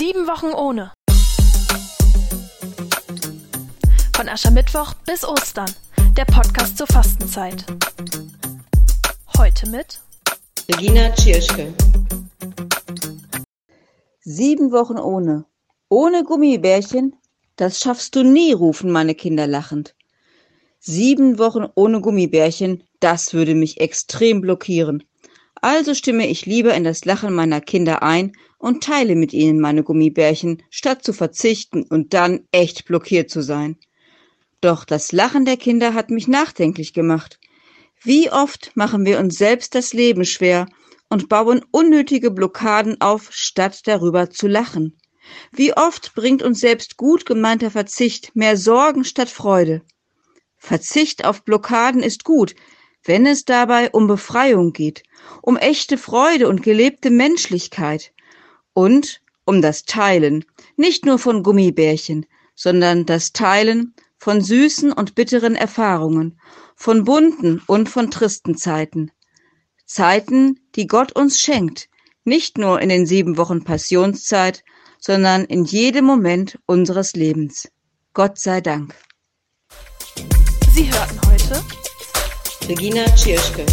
Sieben Wochen ohne. Von Aschermittwoch bis Ostern. Der Podcast zur Fastenzeit. Heute mit Regina Tschirschke. Sieben Wochen ohne. Ohne Gummibärchen? Das schaffst du nie, rufen meine Kinder lachend. Sieben Wochen ohne Gummibärchen, das würde mich extrem blockieren. Also stimme ich lieber in das Lachen meiner Kinder ein und teile mit ihnen meine Gummibärchen, statt zu verzichten und dann echt blockiert zu sein. Doch das Lachen der Kinder hat mich nachdenklich gemacht. Wie oft machen wir uns selbst das Leben schwer und bauen unnötige Blockaden auf, statt darüber zu lachen? Wie oft bringt uns selbst gut gemeinter Verzicht mehr Sorgen statt Freude? Verzicht auf Blockaden ist gut, wenn es dabei um Befreiung geht, um echte Freude und gelebte Menschlichkeit und um das Teilen, nicht nur von Gummibärchen, sondern das Teilen von süßen und bitteren Erfahrungen, von bunten und von tristen Zeiten. Zeiten, die Gott uns schenkt, nicht nur in den sieben Wochen Passionszeit, sondern in jedem Moment unseres Lebens. Gott sei Dank. Sie hörten heute Regina Tschirschke.